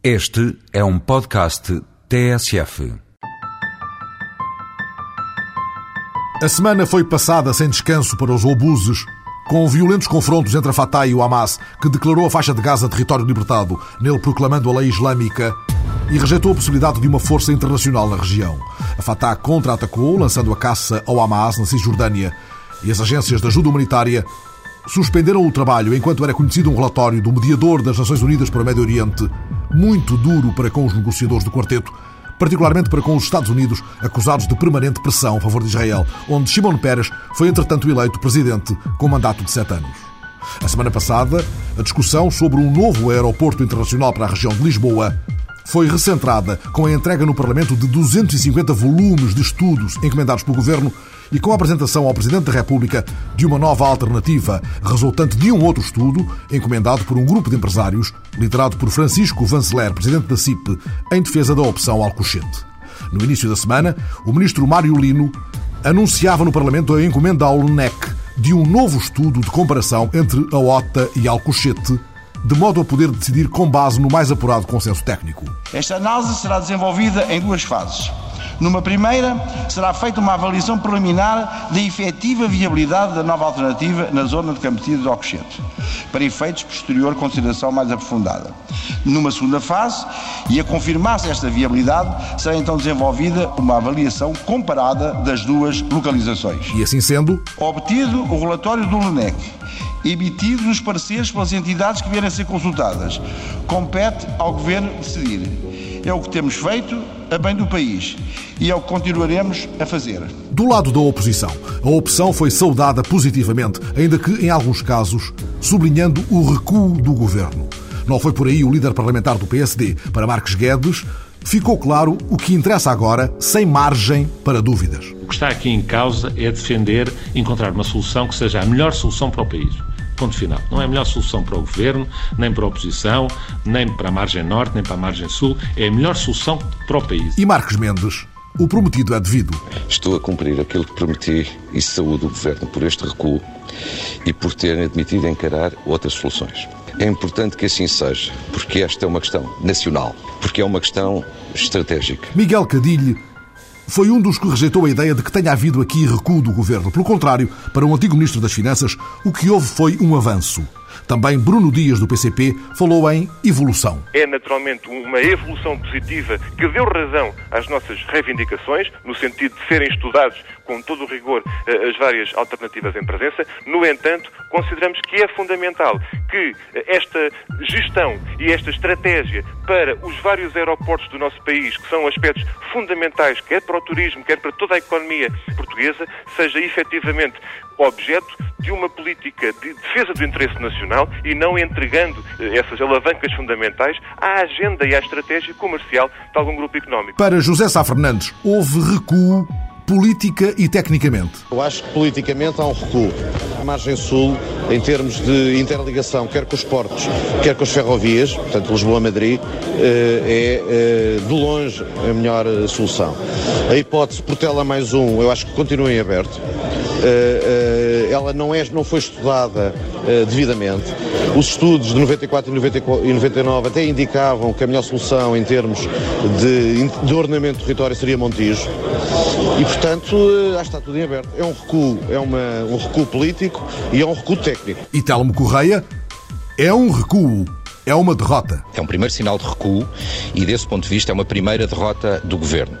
Este é um podcast TSF. A semana foi passada sem descanso para os obuses, com violentos confrontos entre a Fatah e o Hamas, que declarou a faixa de Gaza território libertado, nele proclamando a lei islâmica e rejeitou a possibilidade de uma força internacional na região. A Fatah contra-atacou, lançando a caça ao Hamas na Cisjordânia, e as agências de ajuda humanitária suspenderam o trabalho enquanto era conhecido um relatório do mediador das Nações Unidas para o Médio Oriente, muito duro para com os negociadores do quarteto, particularmente para com os Estados Unidos, acusados de permanente pressão a favor de Israel, onde Shimon Peres foi entretanto eleito presidente com mandato de sete anos. A semana passada, a discussão sobre um novo aeroporto internacional para a região de Lisboa foi recentrada com a entrega no Parlamento de 250 volumes de estudos encomendados pelo Governo e com a apresentação ao Presidente da República de uma nova alternativa resultante de um outro estudo encomendado por um grupo de empresários liderado por Francisco Vanceler, Presidente da CIP, em defesa da opção Alcochete. No início da semana, o Ministro Mário Lino anunciava no Parlamento a encomenda ao LNEC de um novo estudo de comparação entre a OTA e Alcochete de modo a poder decidir com base no mais apurado consenso técnico. Esta análise será desenvolvida em duas fases. Numa primeira, será feita uma avaliação preliminar da efetiva viabilidade da nova alternativa na zona de Campetido de Alcochete, para efeitos posterior consideração mais aprofundada. Numa segunda fase, e a confirmar-se esta viabilidade, será então desenvolvida uma avaliação comparada das duas localizações. E assim sendo, obtido o relatório do LUNEC emitidos os pareceres pelas entidades que vierem a ser consultadas. Compete ao Governo decidir. É o que temos feito a bem do país e é o que continuaremos a fazer. Do lado da oposição, a opção foi saudada positivamente, ainda que, em alguns casos, sublinhando o recuo do Governo. Não foi por aí o líder parlamentar do PSD. Para Marques Guedes, ficou claro o que interessa agora, sem margem para dúvidas. O que está aqui em causa é defender, encontrar uma solução que seja a melhor solução para o país. Ponto final. Não é a melhor solução para o governo, nem para a oposição, nem para a margem norte, nem para a margem sul. É a melhor solução para o país. E Marcos Mendes, o prometido é devido. Estou a cumprir aquilo que prometi e saúdo o governo por este recuo e por ter admitido encarar outras soluções. É importante que assim seja, porque esta é uma questão nacional, porque é uma questão estratégica. Miguel Cadilho foi um dos que rejeitou a ideia de que tenha havido aqui recuo do governo. Pelo contrário, para o antigo ministro das Finanças, o que houve foi um avanço. Também Bruno Dias, do PCP, falou em evolução. É naturalmente uma evolução positiva que deu razão às nossas reivindicações, no sentido de serem estudados com todo o rigor eh, as várias alternativas em presença. No entanto, consideramos que é fundamental que eh, esta gestão e esta estratégia para os vários aeroportos do nosso país, que são aspectos fundamentais, quer para o turismo, quer para toda a economia portuguesa, seja efetivamente objeto de uma política de defesa do interesse nacional e não entregando eh, essas alavancas fundamentais à agenda e à estratégia comercial de algum grupo económico. Para José Sá Fernandes, houve recuo política e tecnicamente? Eu acho que politicamente há um recuo. A margem sul, em termos de interligação, quer com os portos, quer com as ferrovias, portanto Lisboa-Madrid, eh, é eh, de longe a melhor solução. A hipótese Portela mais um, eu acho que continua em aberto. Eh, ela não, é, não foi estudada devidamente. Os estudos de 94 e 99 até indicavam que a melhor solução em termos de, de ordenamento do território seria Montijo. E, portanto, acho que está tudo em aberto. É um recuo, é uma, um recuo político e é um recuo técnico. E Telmo Correia é um recuo é uma derrota. É um primeiro sinal de recuo e, desse ponto de vista, é uma primeira derrota do governo.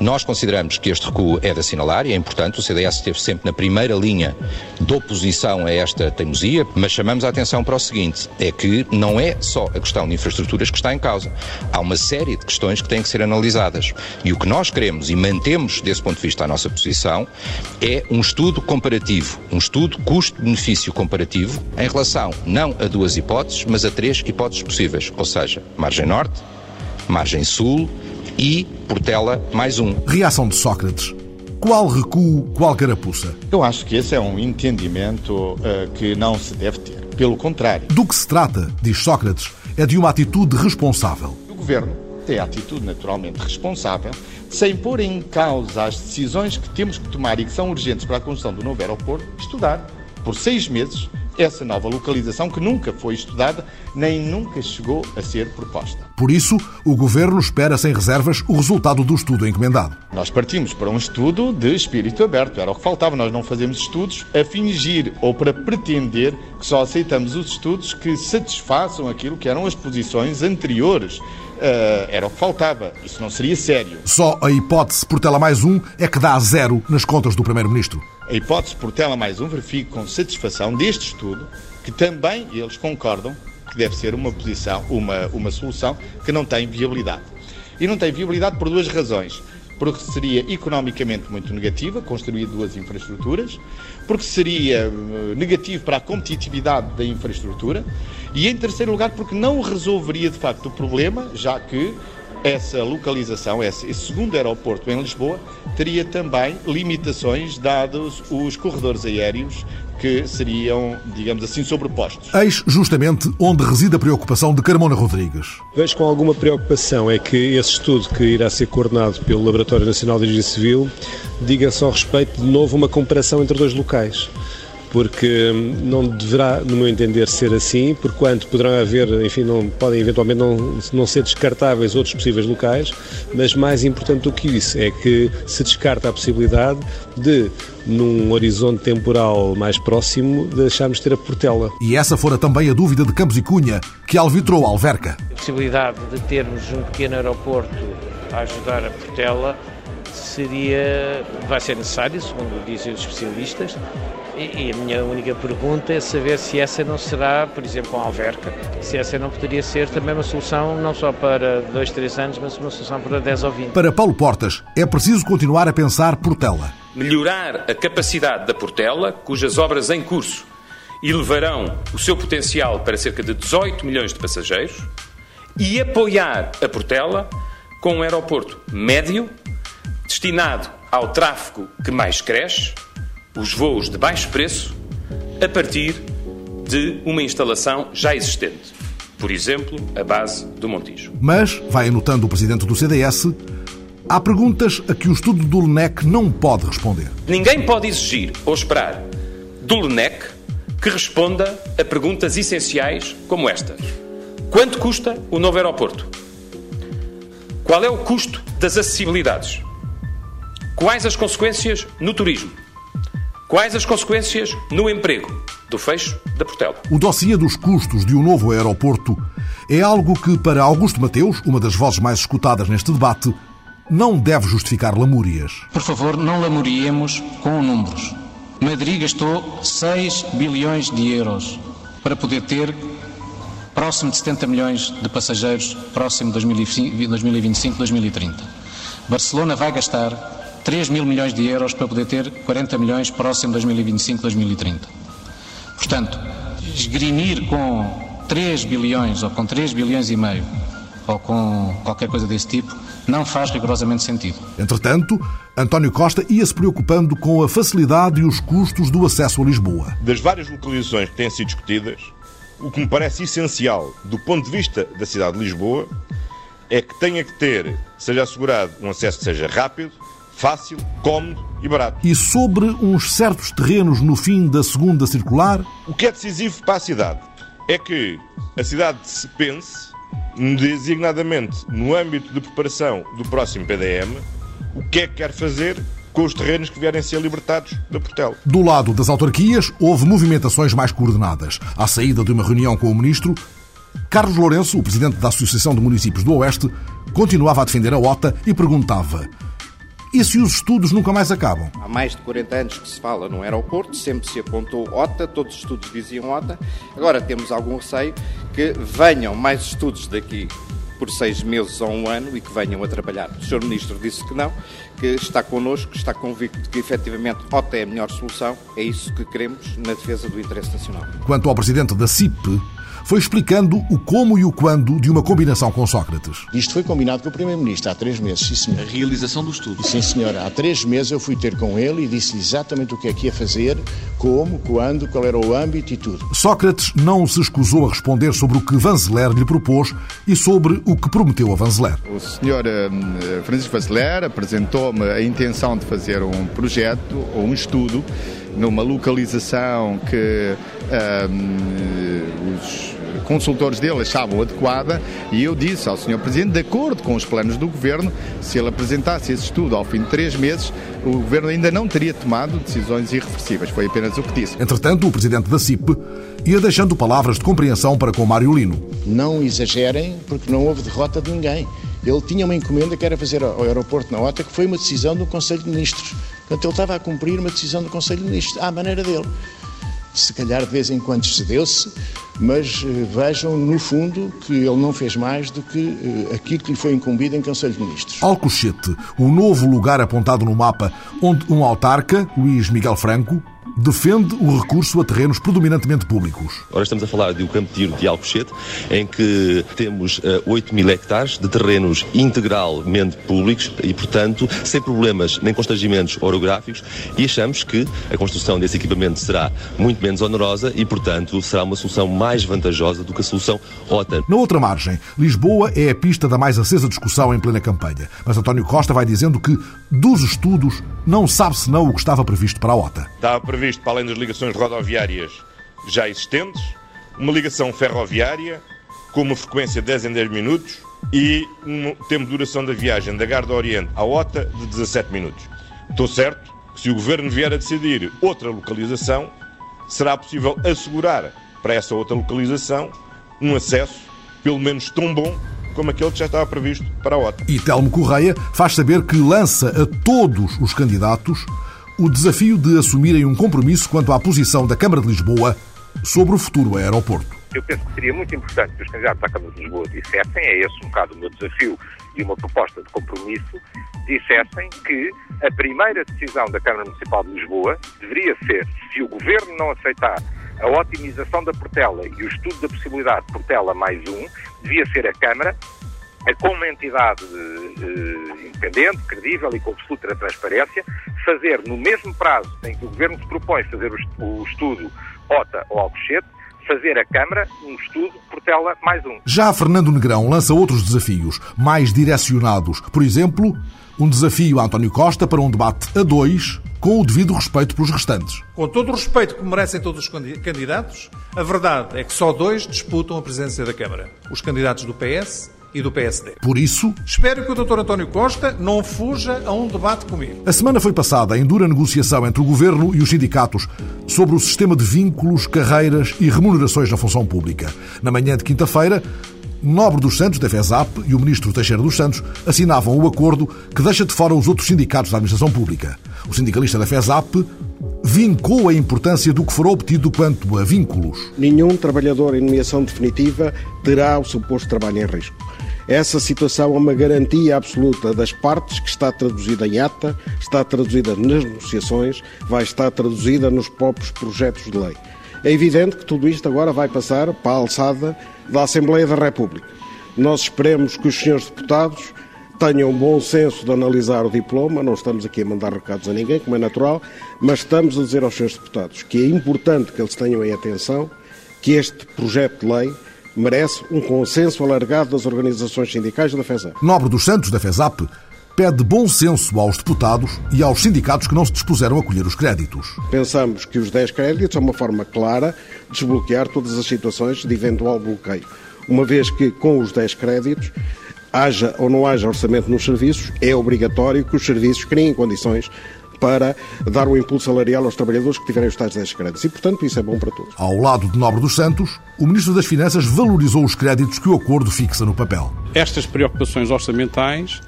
Nós consideramos que este recuo é de assinalar e é importante. O CDS esteve sempre na primeira linha de oposição a esta teimosia, mas chamamos a atenção para o seguinte: é que não é só a questão de infraestruturas que está em causa. Há uma série de questões que têm que ser analisadas. E o que nós queremos e mantemos, desse ponto de vista, a nossa posição é um estudo comparativo, um estudo custo-benefício comparativo em relação não a duas hipóteses, mas a três hipóteses hipóteses possíveis, ou seja, margem norte, margem sul e Portela mais um. Reação de Sócrates. Qual recuo, qual carapuça? Eu acho que esse é um entendimento uh, que não se deve ter. Pelo contrário. Do que se trata, diz Sócrates, é de uma atitude responsável. O governo tem a atitude naturalmente responsável, sem pôr em causa as decisões que temos que tomar e que são urgentes para a construção do novo aeroporto, estudar por seis meses essa nova localização que nunca foi estudada nem nunca chegou a ser proposta. Por isso, o Governo espera sem reservas o resultado do estudo encomendado. Nós partimos para um estudo de espírito aberto, era o que faltava. Nós não fazemos estudos a fingir ou para pretender que só aceitamos os estudos que satisfaçam aquilo que eram as posições anteriores. Uh, era o que faltava. Isso não seria sério. Só a hipótese Portela mais um é que dá zero nas contas do Primeiro-Ministro. A hipótese Portela mais um verifica com satisfação deste estudo que também eles concordam que deve ser uma posição, uma, uma solução que não tem viabilidade. E não tem viabilidade por duas razões. Porque seria economicamente muito negativa construir duas infraestruturas, porque seria eh, negativo para a competitividade da infraestrutura. E, em terceiro lugar, porque não resolveria de facto o problema, já que essa localização, esse, segundo aeroporto em Lisboa, teria também limitações dados os corredores aéreos que seriam, digamos assim, sobrepostos. Eis justamente onde reside a preocupação de Carmona Rodrigues. Vejo com alguma preocupação é que esse estudo que irá ser coordenado pelo Laboratório Nacional de Engenharia Civil diga só respeito de novo uma comparação entre dois locais porque não deverá, no meu entender, ser assim, porquanto poderão haver, enfim, não, podem eventualmente não, não ser descartáveis outros possíveis locais, mas mais importante do que isso é que se descarta a possibilidade de, num horizonte temporal mais próximo, deixarmos de ter a Portela. E essa fora também a dúvida de Campos e Cunha, que alvitrou Alverca. A possibilidade de termos um pequeno aeroporto a ajudar a Portela seria, vai ser necessário, segundo dizem os especialistas, e, a minha única pergunta é saber se essa não será, por exemplo, com a Alverca, se essa não poderia ser também uma solução não só para dois, três anos, mas uma solução para 10 ou 20. Para Paulo Portas, é preciso continuar a pensar Portela. Melhorar a capacidade da Portela, cujas obras em curso elevarão o seu potencial para cerca de 18 milhões de passageiros, e apoiar a Portela com um aeroporto médio, destinado ao tráfego que mais cresce, os voos de baixo preço a partir de uma instalação já existente. Por exemplo, a base do Montijo. Mas, vai anotando o presidente do CDS, há perguntas a que o estudo do LENEC não pode responder. Ninguém pode exigir ou esperar do LENEC que responda a perguntas essenciais como esta: Quanto custa o novo aeroporto? Qual é o custo das acessibilidades? Quais as consequências no turismo? Quais as consequências no emprego do fecho da Portela? O dossiê dos custos de um novo aeroporto é algo que, para Augusto Mateus, uma das vozes mais escutadas neste debate, não deve justificar lamúrias. Por favor, não lamuriemos com números. Madrid gastou 6 bilhões de euros para poder ter próximo de 70 milhões de passageiros próximo de 2025-2030. Barcelona vai gastar 3 mil milhões de euros para poder ter 40 milhões próximo de 2025-2030. Portanto, esgrimir com 3 bilhões ou com 3 bilhões e meio ou com qualquer coisa desse tipo não faz rigorosamente sentido. Entretanto, António Costa ia-se preocupando com a facilidade e os custos do acesso a Lisboa. Das várias localizações que têm sido discutidas, o que me parece essencial do ponto de vista da cidade de Lisboa é que tenha que ter, seja assegurado um acesso que seja rápido, fácil, cómodo e barato. E sobre uns certos terrenos no fim da segunda circular? O que é decisivo para a cidade é que a cidade se pense, designadamente no âmbito de preparação do próximo PDM, o que é que quer fazer com os terrenos que vierem a ser libertados da Portela. Do lado das autarquias, houve movimentações mais coordenadas. À saída de uma reunião com o Ministro, Carlos Lourenço, o presidente da Associação de Municípios do Oeste, continuava a defender a OTA e perguntava e se os estudos nunca mais acabam? Há mais de 40 anos que se fala no aeroporto, sempre se apontou OTA, todos os estudos diziam OTA. Agora temos algum receio que venham mais estudos daqui por seis meses ou um ano e que venham a trabalhar. O Sr. Ministro disse que não, que está connosco, está convicto de que efetivamente OTA é a melhor solução. É isso que queremos na defesa do interesse nacional. Quanto ao Presidente da CIP, foi explicando o como e o quando de uma combinação com Sócrates. Isto foi combinado com o Primeiro-Ministro há três meses, sim senhor. A realização do estudo. Sim senhora, há três meses eu fui ter com ele e disse exatamente o que é que ia fazer, como, quando, qual era o âmbito e tudo. Sócrates não se escusou a responder sobre o que Vanzeler lhe propôs e sobre o que prometeu a Vanzeler. O senhor uh, Francisco Vanzeler apresentou-me a intenção de fazer um projeto ou um estudo numa localização que um, os consultores dele achavam adequada e eu disse ao Sr. Presidente, de acordo com os planos do Governo, se ele apresentasse esse estudo ao fim de três meses, o Governo ainda não teria tomado decisões irreversíveis. Foi apenas o que disse. Entretanto, o Presidente da CIP ia deixando palavras de compreensão para com Mário Lino. Não exagerem, porque não houve derrota de ninguém. Ele tinha uma encomenda que era fazer ao aeroporto na OTA, que foi uma decisão do Conselho de Ministros. Portanto, ele estava a cumprir uma decisão do Conselho de Ministros, à maneira dele. Se calhar de vez em quando excedeu-se, mas eh, vejam, no fundo, que ele não fez mais do que eh, aquilo que lhe foi incumbido em Conselho de Ministros. Alcochete, o novo lugar apontado no mapa onde um autarca, Luís Miguel Franco, defende o recurso a terrenos predominantemente públicos. Ora, estamos a falar de um campo de tiro de Alcochete, em que temos uh, 8 mil hectares de terrenos integralmente públicos e, portanto, sem problemas nem constrangimentos orográficos e achamos que a construção desse equipamento será muito menos onerosa e, portanto, será uma solução mais vantajosa do que a solução OTA. Na outra margem, Lisboa é a pista da mais acesa discussão em plena campanha, mas António Costa vai dizendo que, dos estudos, não sabe senão o que estava previsto para a OTA. Estava previsto, para além das ligações rodoviárias já existentes, uma ligação ferroviária com uma frequência de 10 em 10 minutos e um tempo de duração da viagem da Garda Oriente à OTA de 17 minutos. Estou certo que se o Governo vier a decidir outra localização, será possível assegurar para essa outra localização um acesso pelo menos tão bom como aquele que já estava previsto para a OTA. E Telmo Correia faz saber que lança a todos os candidatos o desafio de assumirem um compromisso quanto à posição da Câmara de Lisboa sobre o futuro aeroporto. Eu penso que seria muito importante que os candidatos à Câmara de Lisboa dissessem, é esse um bocado o meu desafio e uma proposta de compromisso, dissessem que a primeira decisão da Câmara Municipal de Lisboa deveria ser, se o Governo não aceitar a otimização da Portela e o estudo da possibilidade de Portela mais um, devia ser a Câmara, como uma entidade eh, independente, credível e com absoluta transparência, fazer no mesmo prazo em que o Governo se propõe fazer o estudo OTA ou Alcochete, fazer a Câmara um estudo Portela mais um. Já Fernando Negrão lança outros desafios, mais direcionados. Por exemplo, um desafio a António Costa para um debate a dois com o devido respeito pelos restantes. Com todo o respeito que merecem todos os candidatos, a verdade é que só dois disputam a presidência da Câmara: os candidatos do PS e do PSD. Por isso, espero que o Dr. António Costa não fuja a um debate comigo. A semana foi passada em dura negociação entre o governo e os sindicatos sobre o sistema de vínculos, carreiras e remunerações na função pública. Na manhã de quinta-feira, Nobre dos Santos, da FESAP, e o ministro Teixeira dos Santos assinavam o acordo que deixa de fora os outros sindicatos da administração pública. O sindicalista da FESAP vincou a importância do que for obtido quanto a vínculos. Nenhum trabalhador em nomeação definitiva terá o seu posto de trabalho em risco. Essa situação é uma garantia absoluta das partes que está traduzida em ata, está traduzida nas negociações, vai estar traduzida nos próprios projetos de lei. É evidente que tudo isto agora vai passar para a alçada da Assembleia da República. Nós esperemos que os senhores deputados tenham bom senso de analisar o diploma, não estamos aqui a mandar recados a ninguém, como é natural, mas estamos a dizer aos senhores deputados que é importante que eles tenham em atenção que este projeto de lei merece um consenso alargado das organizações sindicais da FESAP. Nobre dos Santos, da FESAP, pede bom senso aos deputados e aos sindicatos que não se dispuseram a colher os créditos. Pensamos que os 10 créditos são uma forma clara de desbloquear todas as situações de eventual bloqueio, uma vez que com os 10 créditos haja ou não haja orçamento nos serviços, é obrigatório que os serviços criem condições para dar o um impulso salarial aos trabalhadores que tiverem os tais 10 créditos. E, portanto, isso é bom para todos. Ao lado de Nobre dos Santos, o Ministro das Finanças valorizou os créditos que o acordo fixa no papel. Estas preocupações orçamentais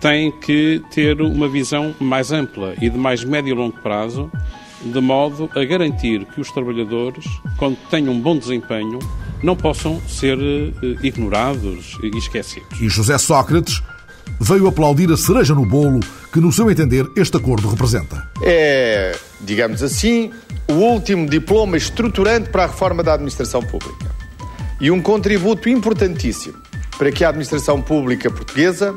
têm que ter uma visão mais ampla e de mais médio e longo prazo, de modo a garantir que os trabalhadores, quando tenham um bom desempenho, não possam ser eh, ignorados e esquecidos. E José Sócrates veio aplaudir a cereja no bolo que, no seu entender, este acordo representa. É, digamos assim, o último diploma estruturante para a reforma da administração pública e um contributo importantíssimo para que a administração pública portuguesa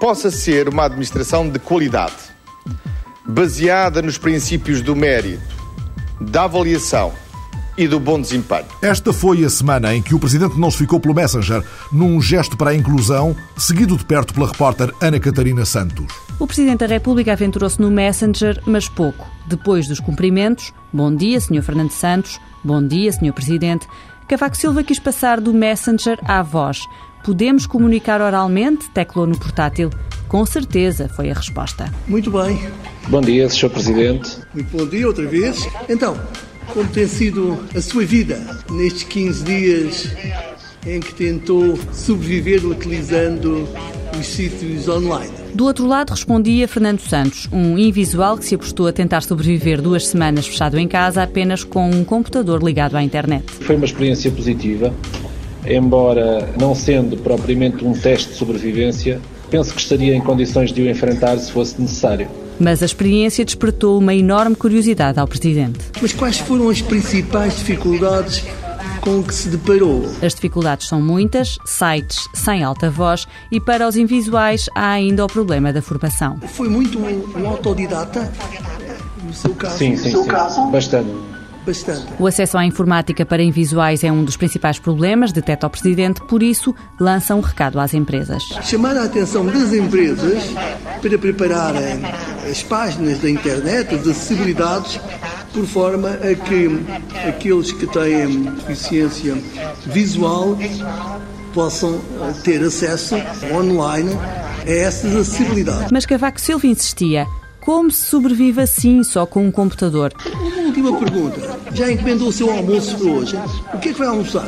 possa ser uma administração de qualidade, baseada nos princípios do mérito, da avaliação, e do bom desempenho. Esta foi a semana em que o Presidente não se ficou pelo Messenger, num gesto para a inclusão, seguido de perto pela repórter Ana Catarina Santos. O Presidente da República aventurou-se no Messenger, mas pouco. Depois dos cumprimentos, bom dia, Sr. Fernando Santos, bom dia, Sr. Presidente, Cavaco Silva quis passar do Messenger à voz. Podemos comunicar oralmente? Teclou no portátil. Com certeza, foi a resposta. Muito bem. Bom dia, Sr. Presidente. Muito bom dia outra vez. Então, como tem sido a sua vida nestes 15 dias em que tentou sobreviver utilizando os sítios online? Do outro lado respondia Fernando Santos, um invisual que se apostou a tentar sobreviver duas semanas fechado em casa apenas com um computador ligado à internet. Foi uma experiência positiva, embora não sendo propriamente um teste de sobrevivência, penso que estaria em condições de o enfrentar se fosse necessário. Mas a experiência despertou uma enorme curiosidade ao Presidente. Mas quais foram as principais dificuldades com que se deparou? As dificuldades são muitas, sites sem alta voz e para os invisuais há ainda o problema da formação. Foi muito um autodidata? No seu caso? Sim, sim, sim. Caso? Bastante. Bastante. O acesso à informática para invisuais é um dos principais problemas, deteta o Presidente, por isso lança um recado às empresas. Chamar a atenção das empresas para prepararem as páginas da internet, as acessibilidades, por forma a que aqueles que têm deficiência visual possam ter acesso online a essas acessibilidades. Mas Cavaco Silva insistia. Como se sobrevive assim só com um computador? Última pergunta. Já encomendou o seu almoço para hoje? O que é que vai almoçar?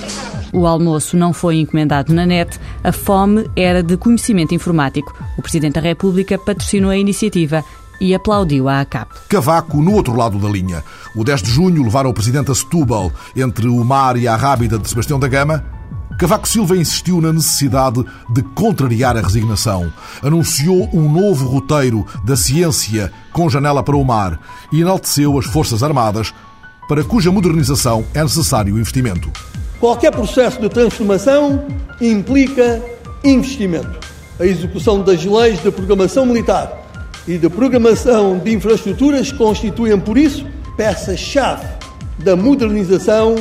O almoço não foi encomendado na net, a fome era de conhecimento informático. O Presidente da República patrocinou a iniciativa e aplaudiu a ACAP. Cavaco, no outro lado da linha. O 10 de junho levaram o Presidente a Setúbal, entre o mar e a Rábida de Sebastião da Gama, Cavaco Silva insistiu na necessidade de contrariar a resignação. Anunciou um novo roteiro da ciência com janela para o mar e enalteceu as Forças Armadas, para cuja modernização é necessário investimento. Qualquer processo de transformação implica investimento. A execução das leis de programação militar e de programação de infraestruturas constituem, por isso, peça-chave da modernização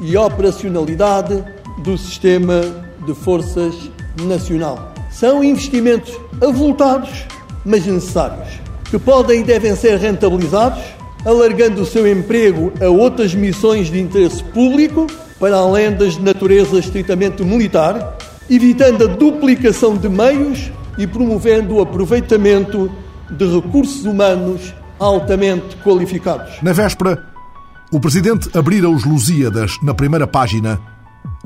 e operacionalidade do sistema de forças nacional. São investimentos avultados, mas necessários, que podem e devem ser rentabilizados, alargando o seu emprego a outras missões de interesse público, para além das de natureza estritamente militar, evitando a duplicação de meios e promovendo o aproveitamento de recursos humanos altamente qualificados. Na véspera, o Presidente abrira os Lusíadas na primeira página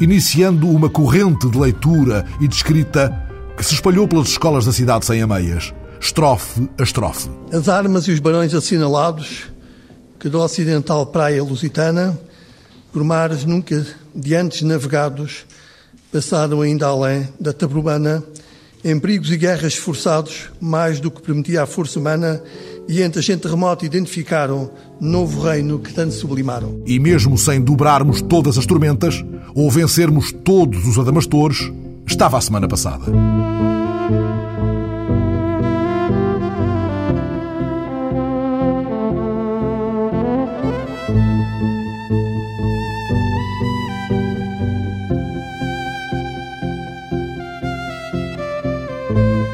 iniciando uma corrente de leitura e de escrita que se espalhou pelas escolas da cidade sem ameias, estrofe a estrofe. As armas e os barões assinalados que do ocidental praia lusitana, por mares nunca de antes navegados, passaram ainda além da Tabrubana, em perigos e guerras esforçados, mais do que permitia a força humana, e entre a gente remota identificaram novo reino que tanto sublimaram. E mesmo sem dobrarmos todas as tormentas, ou vencermos todos os adamastores, estava a semana passada.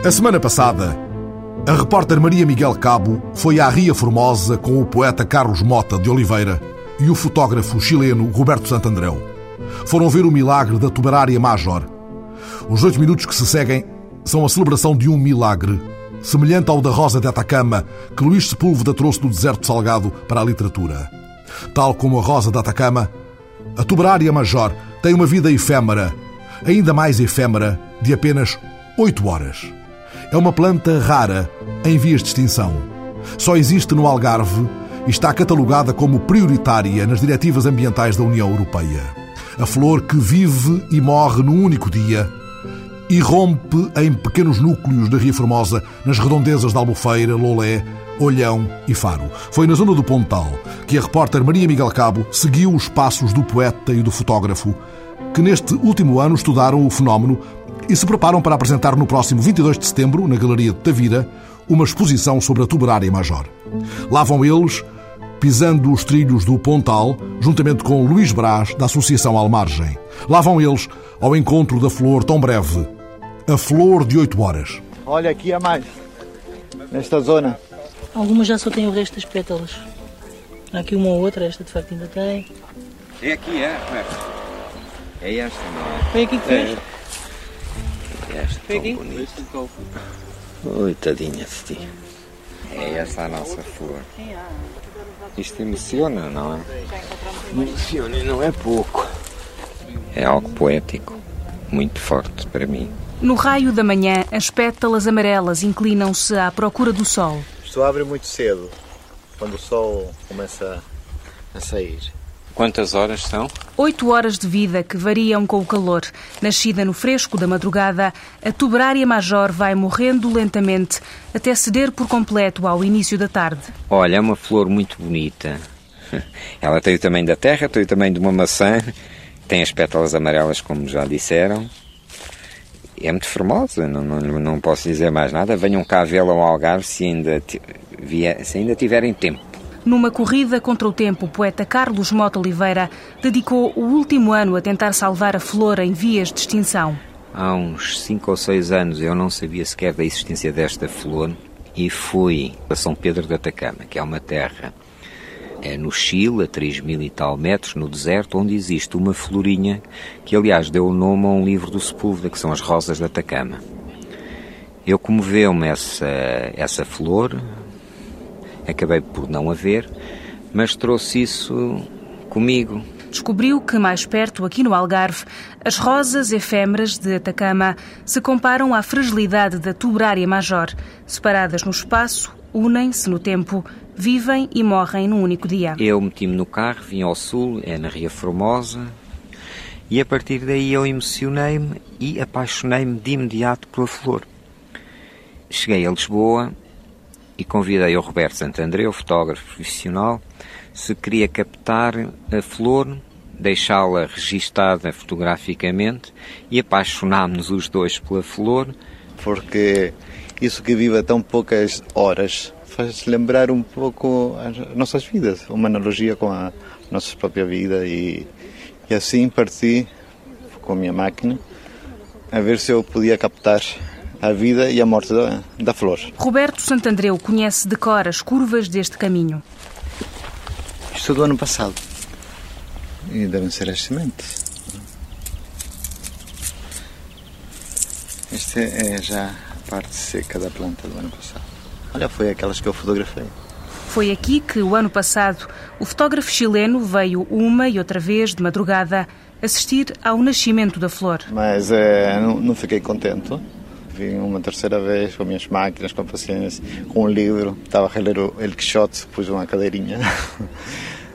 A semana passada, a repórter Maria Miguel Cabo foi à Ria Formosa com o poeta Carlos Mota de Oliveira e o fotógrafo chileno Roberto Santandreu. Foram ver o milagre da tuberária Major. Os oito minutos que se seguem são a celebração de um milagre, semelhante ao da Rosa de Atacama que Luís Sepúlveda trouxe do deserto salgado para a literatura. Tal como a Rosa de Atacama, a tuberária Major tem uma vida efêmera, ainda mais efêmera, de apenas oito horas. É uma planta rara, em vias de extinção. Só existe no Algarve e está catalogada como prioritária nas diretivas ambientais da União Europeia. A flor que vive e morre num único dia e rompe em pequenos núcleos da Ria Formosa, nas redondezas de Albufeira, Lolé, Olhão e Faro. Foi na zona do Pontal que a repórter Maria Miguel Cabo seguiu os passos do poeta e do fotógrafo, que neste último ano estudaram o fenómeno e se preparam para apresentar no próximo 22 de setembro, na Galeria de Tavira, uma exposição sobre a tuberária major. Lá vão eles, pisando os trilhos do Pontal, juntamente com Luís Brás, da Associação Almargem. Lá vão eles ao encontro da flor tão breve, a flor de oito horas. Olha, aqui há mais, nesta zona. Algumas já só têm o resto das pétalas. Há aqui uma ou outra, esta de facto ainda tem. É aqui, é? É esta, não é? Foi aqui que fez? É esta, Foi aqui? Oi, tadinha de ti. É esta a nossa flor. Isto emociona, não é? Emociona e não é pouco. É algo poético, muito forte para mim. No raio da manhã, as pétalas amarelas inclinam-se à procura do sol. Isto abre muito cedo, quando o sol começa a sair. Quantas horas são? Oito horas de vida que variam com o calor. Nascida no fresco da madrugada, a tuberária major vai morrendo lentamente até ceder por completo ao início da tarde. Olha, é uma flor muito bonita. Ela tem o tamanho da terra, tem o tamanho de uma maçã, tem as pétalas amarelas, como já disseram. É muito formosa, não, não, não posso dizer mais nada. Venham cá vê-la ao Algarve se ainda, se ainda tiverem tempo. Numa corrida contra o tempo, o poeta Carlos Mota Oliveira dedicou o último ano a tentar salvar a flor em vias de extinção. Há uns cinco ou seis anos eu não sabia sequer da existência desta flor e fui a São Pedro de Atacama, que é uma terra é no Chile, a 3 mil e tal metros, no deserto, onde existe uma florinha que, aliás, deu o nome a um livro do Sepúlveda, que são as Rosas de Atacama. Eu comoveu-me essa, essa flor, acabei por não a ver, mas trouxe isso comigo. Descobriu que mais perto, aqui no Algarve, as rosas efêmeras de Atacama se comparam à fragilidade da tuberária major. Separadas no espaço, unem-se no tempo, vivem e morrem num único dia. Eu meti-me no carro, vim ao sul, é na Ria Formosa, e a partir daí eu emocionei-me e apaixonei-me de imediato pela flor. Cheguei a Lisboa e convidei o Roberto Santandré, o fotógrafo profissional, se queria captar a flor, deixá-la registada fotograficamente e apaixonámos-nos os dois pela flor. Porque isso que vive tão poucas horas faz lembrar um pouco as nossas vidas, uma analogia com a nossa própria vida e, e assim parti com a minha máquina a ver se eu podia captar a vida e a morte da, da flor. Roberto Santandreu conhece de cor as curvas deste caminho. Isto é do ano passado. E devem ser as sementes. Esta é já a parte seca da planta do ano passado. Olha, foi aquelas que eu fotografei. Foi aqui que, o ano passado, o fotógrafo chileno veio uma e outra vez, de madrugada, assistir ao nascimento da flor. Mas é, não, não fiquei contente. Vim uma terceira vez com minhas máquinas, com paciência, com um livro. Estava a reler o El Quixote, pus uma cadeirinha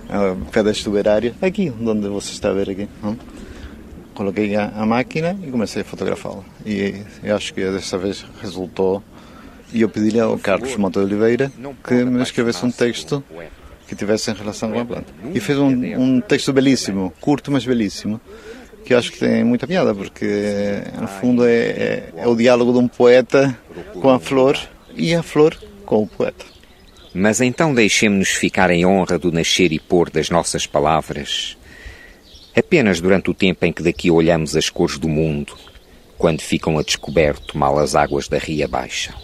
ao pé da estuberária, aqui, onde você está a ver aqui. Não? Coloquei a, a, máquina e comecei a fotografá-la. E, e acho que dessa vez resultou e eu pedi-lhe ao Carlos Monte Oliveira que me escrevesse um texto que tivesse em relação com a planta. E fez um, um texto belíssimo, curto, mas belíssimo, que eu acho que tem muita piada, porque no fundo é, é, é o diálogo de um poeta com a flor e a flor com o poeta. Mas então deixemos-nos ficar em honra do nascer e pôr das nossas palavras, apenas durante o tempo em que daqui olhamos as cores do mundo, quando ficam a descoberto mal as águas da ria baixam.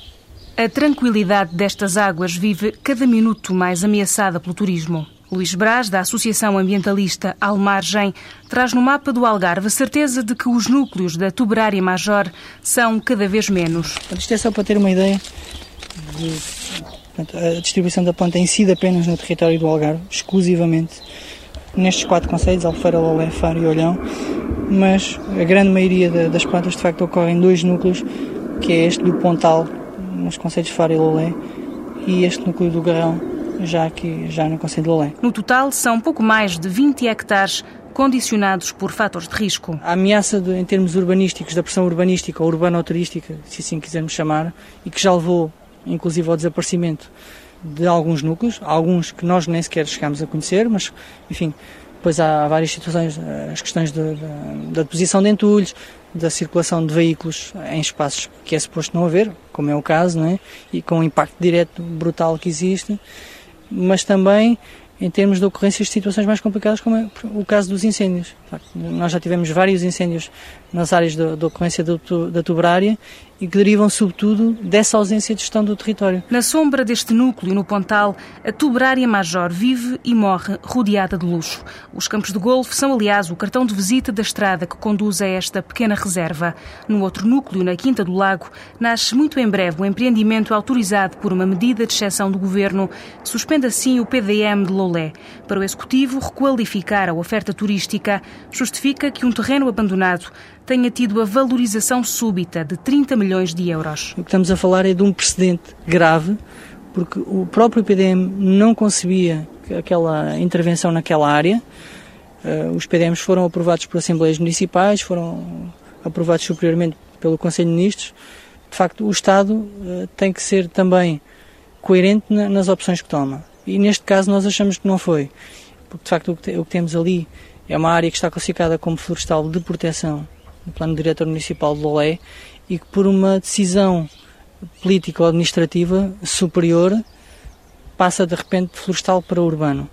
A tranquilidade destas águas vive cada minuto mais ameaçada pelo turismo. Luís Braz, da Associação Ambientalista Almargem, traz no mapa do Algarve a certeza de que os núcleos da tuberária major são cada vez menos. Isto é só para ter uma ideia de portanto, a distribuição da planta incide apenas no território do Algarve, exclusivamente nestes quatro concelhos, Albufeira, Lolé, Faro e Olhão, mas a grande maioria das plantas de facto ocorre em dois núcleos, que é este do Pontal, nos concelhos de Faro e Lolé, e este núcleo do Garrão, já aqui já no concelho de Lolé. No total, são pouco mais de 20 hectares condicionados por fatores de risco. A ameaça de, em termos urbanísticos, da pressão urbanística ou urbano-turística, se assim quisermos chamar, e que já levou inclusive ao desaparecimento de alguns núcleos, alguns que nós nem sequer chegámos a conhecer, mas enfim, depois há várias situações, as questões de, de, da deposição de entulhos, da circulação de veículos em espaços que é suposto não haver, como é o caso, não é? e com o impacto direto brutal que existe, mas também em termos de ocorrências de situações mais complicadas, como é o caso dos incêndios. Nós já tivemos vários incêndios nas áreas da ocorrência da tuberária e que derivam, sobretudo, dessa ausência de gestão do território. Na sombra deste núcleo, no Pontal, a tuberária Major vive e morre rodeada de luxo. Os campos de golfe são, aliás, o cartão de visita da estrada que conduz a esta pequena reserva. No outro núcleo, na Quinta do Lago, nasce muito em breve um empreendimento autorizado por uma medida de exceção do governo, que suspende assim o PDM de Lolé. Para o Executivo, requalificar a oferta turística justifica que um terreno abandonado tenha tido a valorização súbita de 30 milhões de euros. O que estamos a falar é de um precedente grave, porque o próprio PDM não concebia aquela intervenção naquela área. Eh, os PDMs foram aprovados por assembleias municipais, foram aprovados superiormente pelo Conselho de Ministros. De facto, o Estado eh, tem que ser também coerente nas opções que toma. E neste caso nós achamos que não foi. Porque de facto o que temos ali é uma área que está classificada como florestal de proteção no plano diretor municipal de Lolé e que por uma decisão política ou administrativa superior passa de repente de florestal para urbano.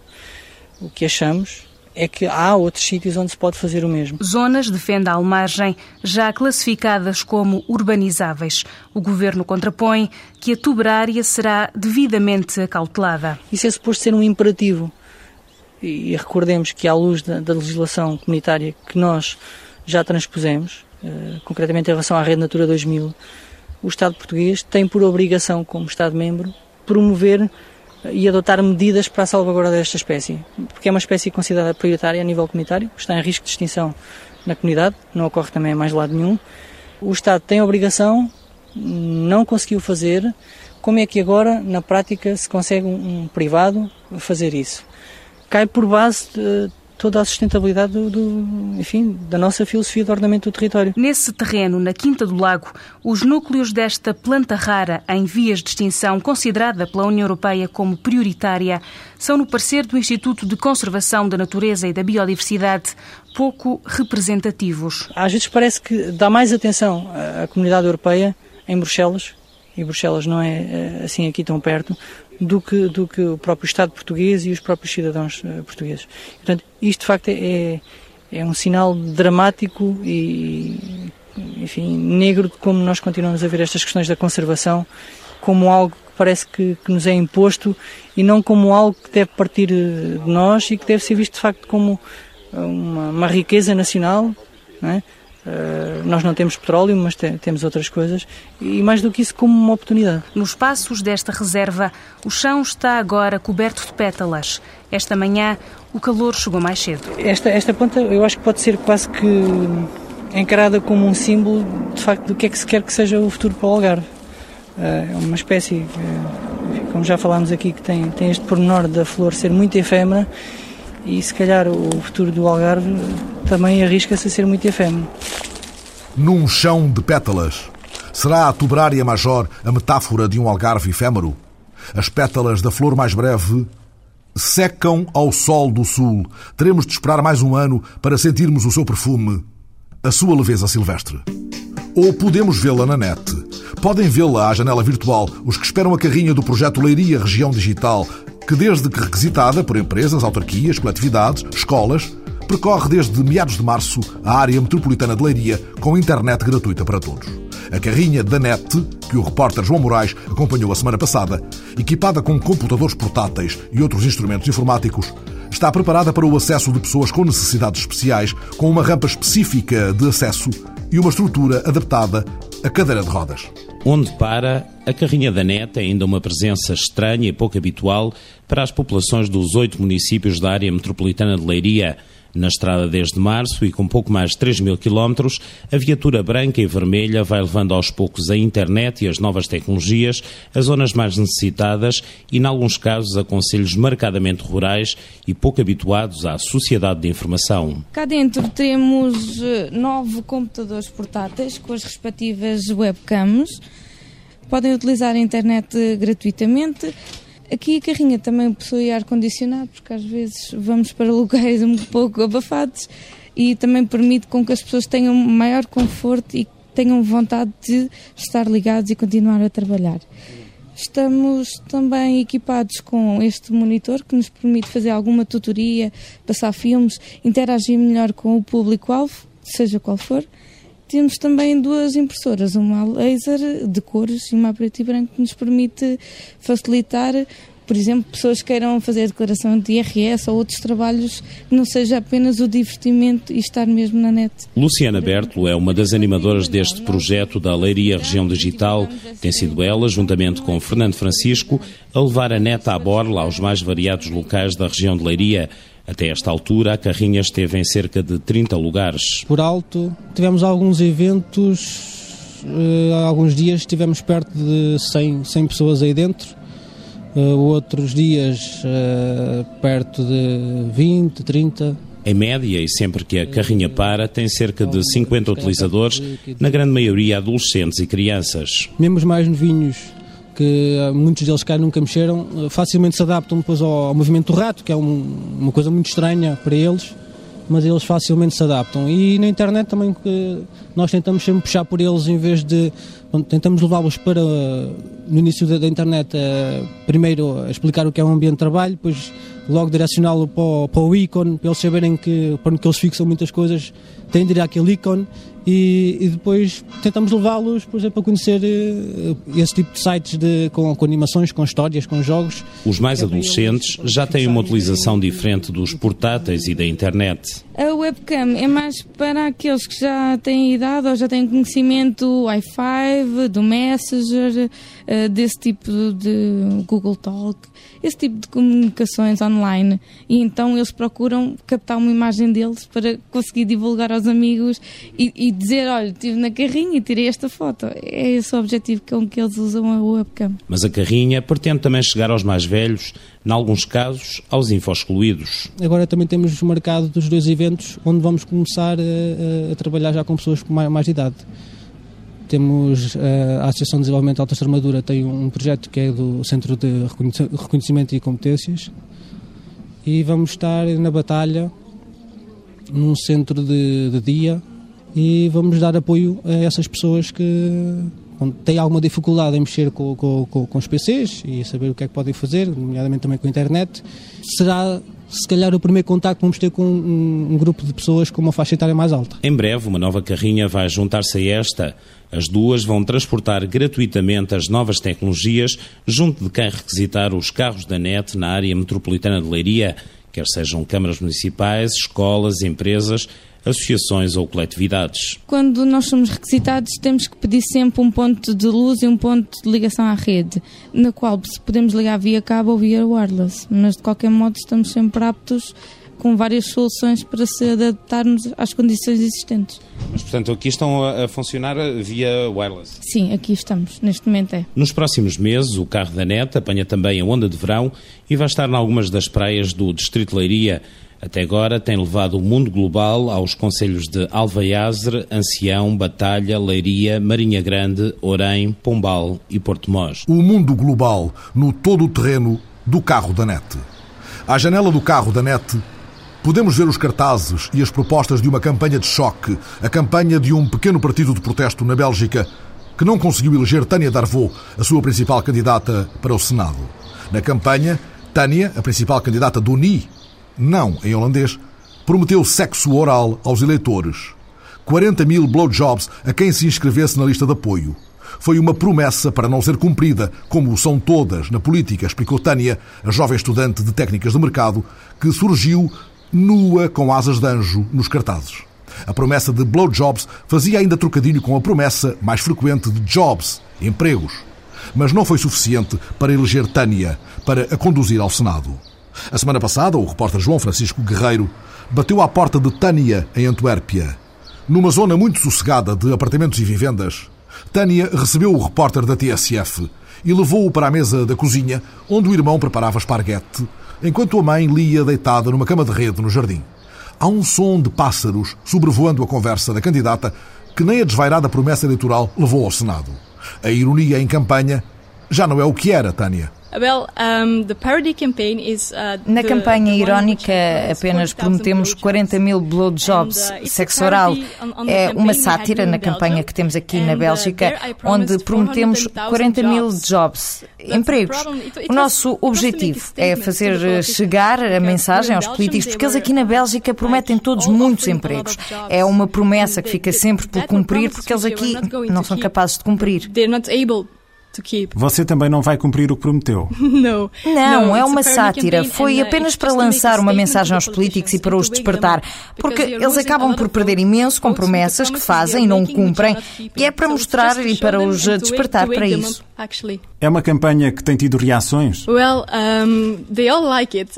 O que achamos é que há outros sítios onde se pode fazer o mesmo. Zonas, defende a Almargem, já classificadas como urbanizáveis. O governo contrapõe que a tuberária será devidamente acautelada. Isso é suposto ser um imperativo. E recordemos que, à luz da, da legislação comunitária que nós já transpusemos, uh, concretamente em relação à Rede Natura 2000, o Estado português tem por obrigação, como Estado-membro, promover eh, e adotar medidas para a salvaguarda desta espécie, porque é uma espécie considerada prioritária a nível comunitário, está em risco de extinção na comunidade, não ocorre também em mais lado nenhum. O Estado tem a obrigação, não conseguiu fazer, como é que agora, na prática, se consegue um privado fazer isso? Cai por base de, toda a sustentabilidade do, do, enfim, da nossa filosofia de ordenamento do território. Nesse terreno, na Quinta do Lago, os núcleos desta planta rara em vias de extinção, considerada pela União Europeia como prioritária, são, no parecer do Instituto de Conservação da Natureza e da Biodiversidade, pouco representativos. Às vezes parece que dá mais atenção à comunidade europeia em Bruxelas, e Bruxelas não é eh, assim aqui tão perto, do que, do que o próprio Estado português e os próprios cidadãos uh, portugueses. Portanto, isto de facto é, é um sinal dramático e, enfim, negro de como nós continuamos a ver estas questões da conservação como algo que parece que, que nos é imposto e não como algo que deve partir eh, de nós e que deve ser visto de facto como uma, uma riqueza nacional, é? Uh, nós não temos petróleo, mas te temos outras coisas, e mais do que isso, como uma oportunidade. Nos passos desta reserva, o chão está agora coberto de pétalas. Esta manhã, o calor chegou mais cedo. Esta, esta planta, eu acho que pode ser quase que encarada como um símbolo, de facto, do que é que se quer que seja o futuro para o Algarve. Uh, é uma espécie, uh, como já falámos aqui, que tem, tem este pormenor da flor ser muito efêmera e se calhar o futuro do Algarve também arrisca-se a ser muito efêmero. Num chão de pétalas, será a tuberária major a metáfora de um Algarve efêmero? As pétalas da flor mais breve secam ao sol do sul. Teremos de esperar mais um ano para sentirmos o seu perfume, a sua leveza silvestre. Ou podemos vê-la na net. Podem vê-la à janela virtual os que esperam a carrinha do projeto Leiria Região Digital, que desde que requisitada por empresas, autarquias, coletividades, escolas, percorre desde meados de março a área metropolitana de Leiria com internet gratuita para todos. A carrinha da NET, que o repórter João Moraes acompanhou a semana passada, equipada com computadores portáteis e outros instrumentos informáticos, está preparada para o acesso de pessoas com necessidades especiais, com uma rampa específica de acesso e uma estrutura adaptada à cadeira de rodas. Onde para, a carrinha da NET é ainda uma presença estranha e pouco habitual para as populações dos oito municípios da área metropolitana de Leiria. Na estrada desde março e com pouco mais de 3 mil quilómetros, a viatura branca e vermelha vai levando aos poucos a internet e as novas tecnologias a zonas mais necessitadas e, em alguns casos, a conselhos marcadamente rurais e pouco habituados à sociedade de informação. Cá dentro temos eh, nove computadores portáteis com as respectivas webcams. Podem utilizar a internet gratuitamente Aqui a carrinha também possui ar-condicionado, porque às vezes vamos para lugares um pouco abafados e também permite com que as pessoas tenham maior conforto e tenham vontade de estar ligados e continuar a trabalhar. Estamos também equipados com este monitor que nos permite fazer alguma tutoria, passar filmes, interagir melhor com o público-alvo, seja qual for. Temos também duas impressoras, uma laser de cores e uma preto e branco, que nos permite facilitar por exemplo, pessoas queiram fazer a declaração de IRS ou outros trabalhos que não seja apenas o divertimento e estar mesmo na net. Luciana Bertolo é uma das animadoras deste projeto da Leiria Região Digital. Tem sido ela, juntamente com Fernando Francisco, a levar a net à borla aos mais variados locais da região de Leiria. Até esta altura, a carrinha esteve em cerca de 30 lugares. Por alto, tivemos alguns eventos, uh, alguns dias estivemos perto de 100, 100 pessoas aí dentro uh, outros dias uh, perto de 20, 30. Em média, e sempre que a carrinha para, tem cerca de 50 utilizadores, na grande maioria adolescentes e crianças. Mesmo os mais novinhos, que eh, muitos deles cá nunca mexeram, facilmente se adaptam depois ao, ao movimento do rato, que é um, uma coisa muito estranha para eles, mas eles facilmente se adaptam. E na internet também que nós tentamos sempre puxar por eles em vez de. Tentamos levá-los para, no início da, da internet, primeiro a explicar o que é um ambiente de trabalho, depois logo direcioná-lo para, para, o ícone, para eles saberem que, para onde que eles fixam muitas coisas, têm de ir àquele ícone e, e depois tentamos levá-los, por exemplo, a conhecer uh, esse tipo de sites de, com, com, animações, com histórias, com jogos. Os mais adolescentes já têm uma utilização diferente dos portáteis e da internet. A webcam é mais para aqueles que já têm idade ou já têm conhecimento do Wi-Fi, do Messenger, uh, desse tipo de Google Talk, esse tipo de comunicações online. E então eles procuram captar uma imagem deles para conseguir divulgar aos amigos e, e dizer, olha, estive na carrinha e tirei esta foto. É esse o objetivo com que eles usam a webcam. Mas a carrinha pretende também chegar aos mais velhos, em alguns casos, aos info-excluídos. Agora também temos marcado dos dois eventos onde vamos começar a, a trabalhar já com pessoas com mais, mais idade. Temos a Associação de Desenvolvimento de Alta Extremadura tem um projeto que é do Centro de Reconhecimento e Competências e vamos estar na batalha num centro de, de dia e vamos dar apoio a essas pessoas que têm alguma dificuldade em mexer com, com, com, com, os PCs e saber o que é que podem fazer, nomeadamente também com a internet. Será se calhar o primeiro contacto vamos ter com um, um, grupo de pessoas com uma faixa etária mais alta. Em breve, uma nova carrinha vai juntar-se a esta. As duas vão transportar gratuitamente as novas tecnologias junto de quem requisitar os carros da NET na área metropolitana de Leiria, quer sejam câmaras municipais, escolas, empresas associações ou coletividades. Quando nós somos requisitados, temos que pedir sempre um ponto de luz e um ponto de ligação à rede, na qual se podemos ligar via cabo ou via wireless, mas de qualquer modo estamos sempre aptos com várias soluções para se adaptarmos às condições existentes. Mas, portanto, aqui estão a, funcionar via wireless? Sim, aqui estamos, neste momento é. Nos próximos meses, o carro da NET apanha também a onda de verão e vai estar em algumas das praias do Distrito Leiria, até agora tem levado o mundo global aos conselhos de Alvaiazre, Ancião, Batalha, Leiria, Marinha Grande, Orém, Pombal e Porto Mós. O mundo global no todo o terreno do carro da NET. À janela do carro da NET podemos ver os cartazes e as propostas de uma campanha de choque, a campanha de um pequeno partido de protesto na Bélgica que não conseguiu eleger Tânia Darvaux, a sua principal candidata para o Senado. Na campanha, Tânia, a principal candidata do NI, não em holandês, prometeu sexo oral aos eleitores. 40 mil blowjobs a quem se inscrevesse na lista de apoio. Foi uma promessa para não ser cumprida, como são todas na política, explicou Tânia, a jovem estudante de técnicas de mercado, que surgiu nua com asas de anjo nos cartazes. A promessa de blowjobs fazia ainda trocadilho com a promessa mais frequente de jobs, empregos. Mas não foi suficiente para eleger Tânia, para a conduzir ao Senado. A semana passada, o repórter João Francisco Guerreiro bateu à porta de Tânia, em Antuérpia. Numa zona muito sossegada de apartamentos e vivendas, Tânia recebeu o repórter da TSF e levou-o para a mesa da cozinha, onde o irmão preparava esparguete, enquanto a mãe lia deitada numa cama de rede no jardim. Há um som de pássaros sobrevoando a conversa da candidata que nem a desvairada promessa eleitoral levou ao Senado. A ironia em campanha já não é o que era, Tânia. Na campanha irónica, apenas prometemos 40 mil blowjobs, uh, sexo oral. É uma sátira na campanha que temos aqui na uh, Bélgica, onde prometemos 40 mil jobs, empregos. O nosso objetivo é fazer chegar a mensagem aos políticos, porque eles aqui na Bélgica prometem todos muitos empregos. É uma promessa que fica sempre por cumprir, porque eles aqui não são capazes de cumprir. Você também não vai cumprir o que prometeu? Não, não é uma sátira. Foi uh, apenas para lançar uma mensagem aos políticos e para os despertar. Porque eles acabam por perder imenso com promessas que fazem e não cumprem. E é para mostrar e para os despertar para isso. É uma campanha que tem tido reações?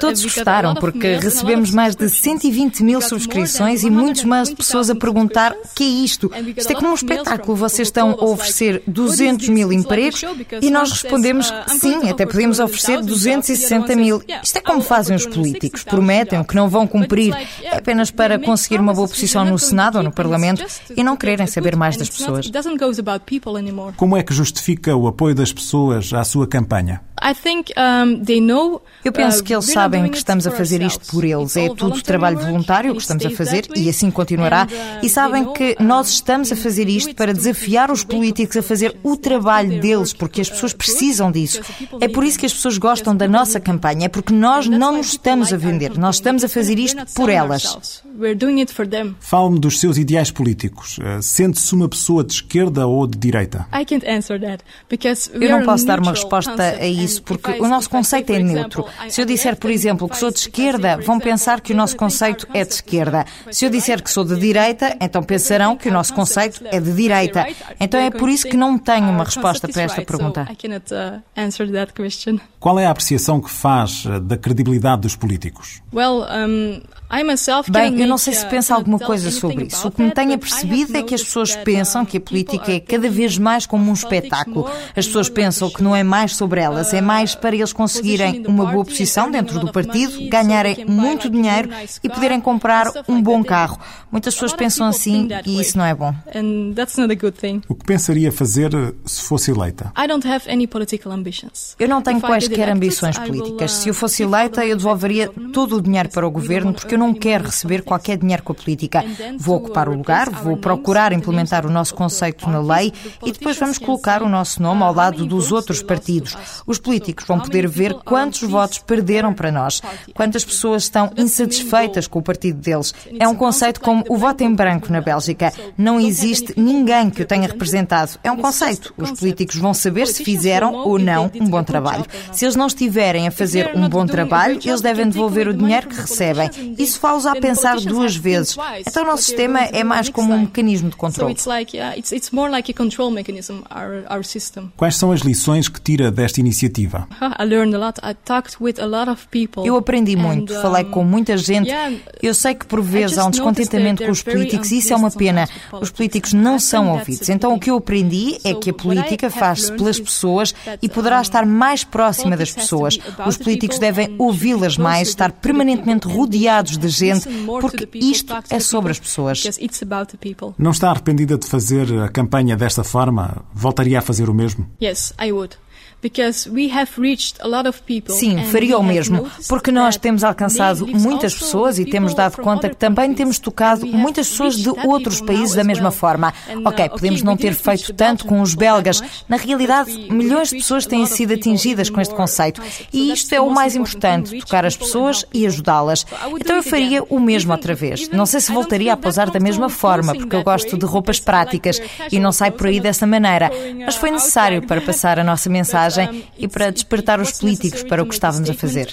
Todos gostaram, porque recebemos mais de 120 mil subscrições e muitos mais pessoas a perguntar o que é isto. Isto é como um espetáculo. Vocês estão a oferecer 200 mil empregos e nós respondemos que sim, até podemos oferecer 260 mil. Isto é como fazem os políticos. Prometem que não vão cumprir. É apenas para conseguir uma boa posição no Senado ou no Parlamento e não quererem saber mais das pessoas. Como é que justifica o apoio das pessoas à sua campanha? Eu penso que eles uh, sabem que estamos a fazer isto por eles. É tudo trabalho voluntário que estamos a fazer e assim continuará. Uh, e sabem que nós estamos a fazer isto para desafiar os políticos a fazer o trabalho deles, porque as pessoas precisam disso. É por isso que as pessoas gostam da nossa campanha, é porque nós não nos estamos a vender, nós estamos a fazer isto por elas. Fale-me dos seus ideais políticos. Uh, sente-se uma pessoa de esquerda ou de direita? Eu não posso dar uma resposta a isso, porque o nosso conceito é neutro. Se eu disser, por exemplo, que sou de esquerda, vão pensar que o nosso conceito é de esquerda. Se eu disser que sou de direita, então pensarão que o nosso conceito é de direita. Então é por isso que não tenho uma resposta para esta pergunta. Qual é a apreciação que faz uh, da credibilidade dos políticos? Bem, eu não sei se pensa alguma coisa sobre isso. O que me tenho percebido é que as pessoas pensam que a política é cada vez mais como um espetáculo. As pessoas pensam que não é mais sobre elas, é mais para eles conseguirem uma boa posição dentro do partido, ganharem muito dinheiro e poderem comprar um bom carro. Muitas pessoas pensam assim e isso não é bom. O que pensaria fazer se fosse eleita? Eu não tenho quaisquer ambições políticas. Se eu fosse eleita, eu devolveria todo o dinheiro para o governo porque eu não quero receber qualquer dinheiro com a política. Vou ocupar o lugar, vou procurar implementar o nosso conceito na lei e depois vamos colocar o nosso nome ao lado dos outros partidos. Os políticos vão poder ver quantos votos perderam para nós, quantas pessoas estão insatisfeitas com o partido deles. É um conceito como o voto em branco na Bélgica. Não existe ninguém que o tenha representado. É um conceito. Os políticos vão saber se fizeram ou não um bom trabalho. Se eles não estiverem a fazer um bom trabalho, eles devem devolver o dinheiro que recebem. Isso faz-os a pensar duas vezes. Então o nosso sistema é mais como um mecanismo de controle. Quais são as lições que tira desta iniciativa? Eu aprendi muito, falei com muita gente. Eu sei que por vezes há um descontentamento com os políticos e isso é uma pena. Os políticos não são ouvidos. Então o que eu aprendi é que a política faz-se pelas pessoas e poderá estar mais próxima das pessoas. Os políticos devem ouvi-las mais, estar permanentemente rodeados de gente, porque isto é sobre as pessoas. Não está arrependida de fazer a campanha desta forma? Voltaria a fazer o mesmo? Yes, I would. Sim, faria o mesmo, porque nós temos alcançado muitas pessoas e temos dado conta que também temos tocado muitas pessoas de outros países da mesma forma. Uh, ok, podemos não ter feito tanto com os belgas. Na realidade, milhões de pessoas têm sido atingidas com este conceito. E isto é o mais importante, tocar as pessoas e ajudá-las. Então eu faria o mesmo outra vez. Não sei se voltaria a posar da mesma forma, porque eu gosto de roupas práticas e não sai por aí dessa maneira. Mas foi necessário para passar a nossa mensagem mensagem e para despertar os políticos para o que estávamos a fazer.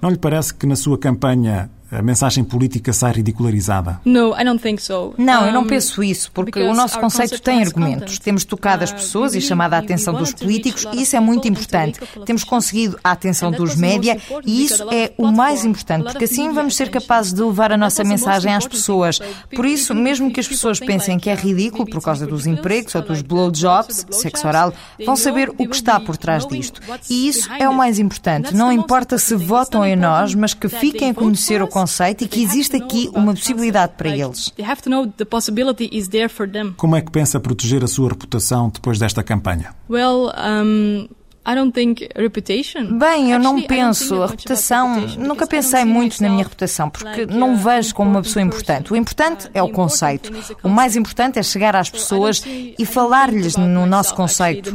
Não lhe parece que na sua campanha a mensagem política sai ridicularizada. Não, eu não penso isso, porque o nosso conceito tem argumentos. Temos tocado as uh, pessoas e chamado a atenção dos políticos e isso é muito importante. Temos conseguido a atenção dos média e isso é o mais importante, porque assim vamos ser capazes de levar a nossa mensagem às pessoas. Por isso, mesmo que as pessoas pensem que é ridículo por causa dos empregos ou dos blowjobs, sexo oral, vão saber o que está por trás disto. E isso é o mais importante. Não importa se votam em nós, mas que fiquem a conhecer o conceito conceito e que existe aqui uma possibilidade para eles. Como é que pensa proteger a sua reputação depois desta campanha? Well, um... Bem, eu não penso. A reputação. Nunca pensei muito na minha reputação, porque não vejo como uma pessoa importante. O importante é o conceito. O mais importante é chegar às pessoas e falar-lhes no nosso conceito.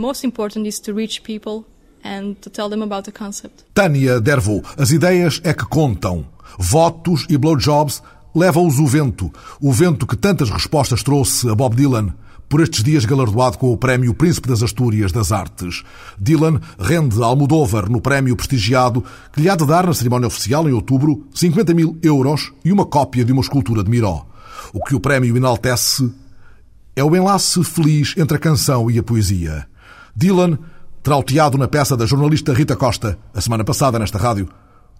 Tânia Dervo, as ideias é que contam. Votos e blowjobs levam-os o vento. O vento que tantas respostas trouxe a Bob Dylan por estes dias galardoado com o Prémio Príncipe das Astúrias das Artes. Dylan rende a Almodóvar no prémio prestigiado que lhe há de dar na cerimónia oficial em outubro 50 mil euros e uma cópia de uma escultura de Miró. O que o prémio enaltece é o enlace feliz entre a canção e a poesia. Dylan, trauteado na peça da jornalista Rita Costa, a semana passada nesta rádio,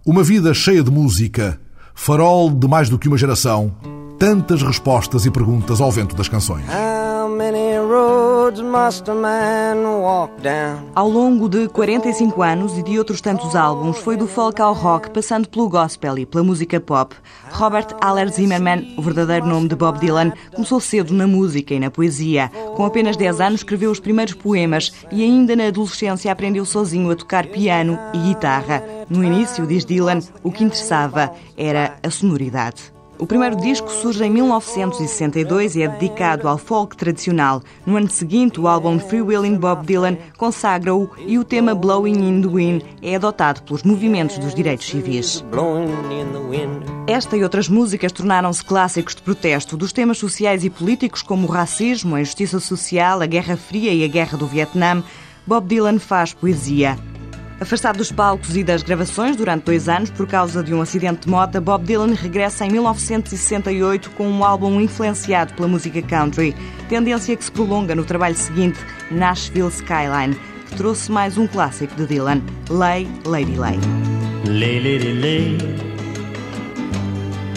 uma vida cheia de música, farol de mais do que uma geração, tantas respostas e perguntas ao vento das canções. Ao longo de 45 anos e de outros tantos álbuns, foi do folk ao rock, passando pelo gospel e pela música pop. Robert Aller Zimmerman, o verdadeiro nome de Bob Dylan, começou cedo na música e na poesia. Com apenas 10 anos, escreveu os primeiros poemas e ainda na adolescência aprendeu sozinho a tocar piano e guitarra. No início, diz Dylan, o que interessava era a sonoridade. O primeiro disco surge em 1962 e é dedicado ao folk tradicional. No ano seguinte, o álbum Free Willing Bob Dylan consagra-o e o tema Blowing in the Wind é adotado pelos movimentos dos direitos civis. Esta e outras músicas tornaram-se clássicos de protesto dos temas sociais e políticos como o racismo, a injustiça social, a Guerra Fria e a Guerra do Vietnã. Bob Dylan faz poesia. Afastado dos palcos e das gravações durante dois anos por causa de um acidente de moto, Bob Dylan regressa em 1968 com um álbum influenciado pela música country, tendência que se prolonga no trabalho seguinte, Nashville Skyline, que trouxe mais um clássico de Dylan, Lay, Lady Lay. Lay, lady, lay,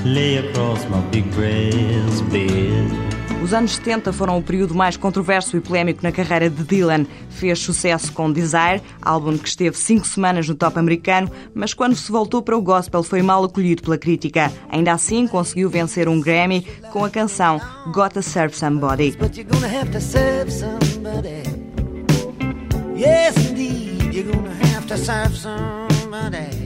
lay across my big bed. Os anos 70 foram o período mais controverso e polémico na carreira de Dylan. Fez sucesso com Desire, álbum que esteve cinco semanas no top americano, mas quando se voltou para o gospel foi mal acolhido pela crítica. Ainda assim, conseguiu vencer um Grammy com a canção Gotta Serve Somebody. Yes, indeed, you're gonna have to serve somebody.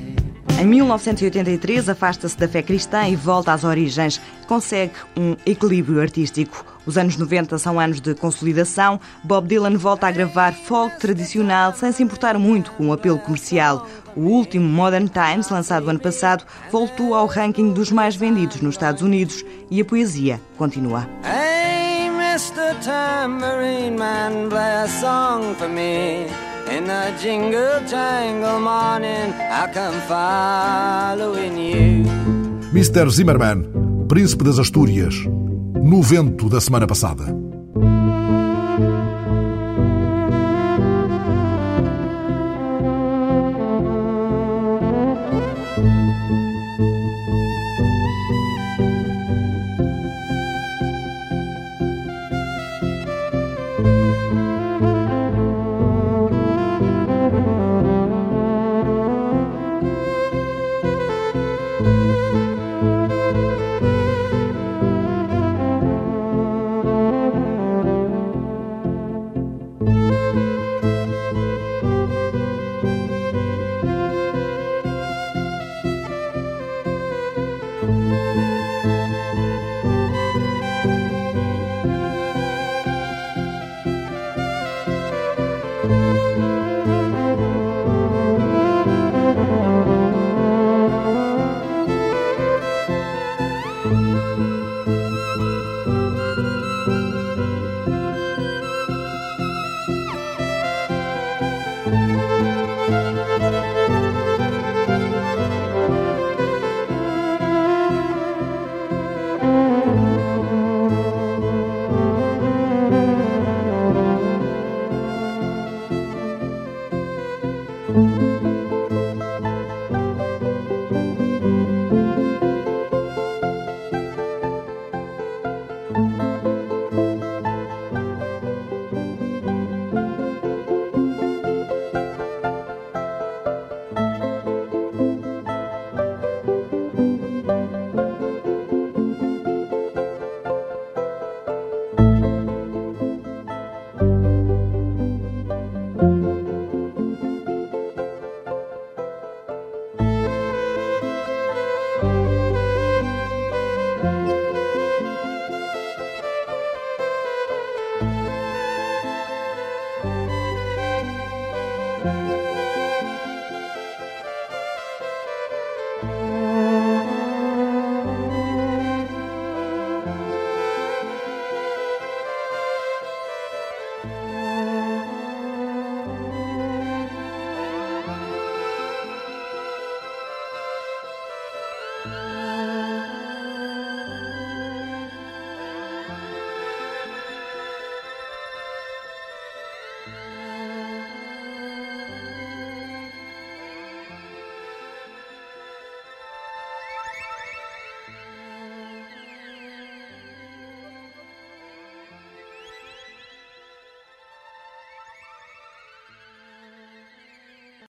Em 1983, afasta-se da fé cristã e volta às origens. Consegue um equilíbrio artístico. Os anos 90 são anos de consolidação. Bob Dylan volta a gravar folk tradicional sem se importar muito com o apelo comercial. O último, Modern Times, lançado ano passado, voltou ao ranking dos mais vendidos nos Estados Unidos e a poesia continua. Hey, Mr. Tambourine Man, play a song for me. In the jingle jangle morning, I come following you. Mr. Zimmerman, Príncipe das Astúrias, no vento da semana passada.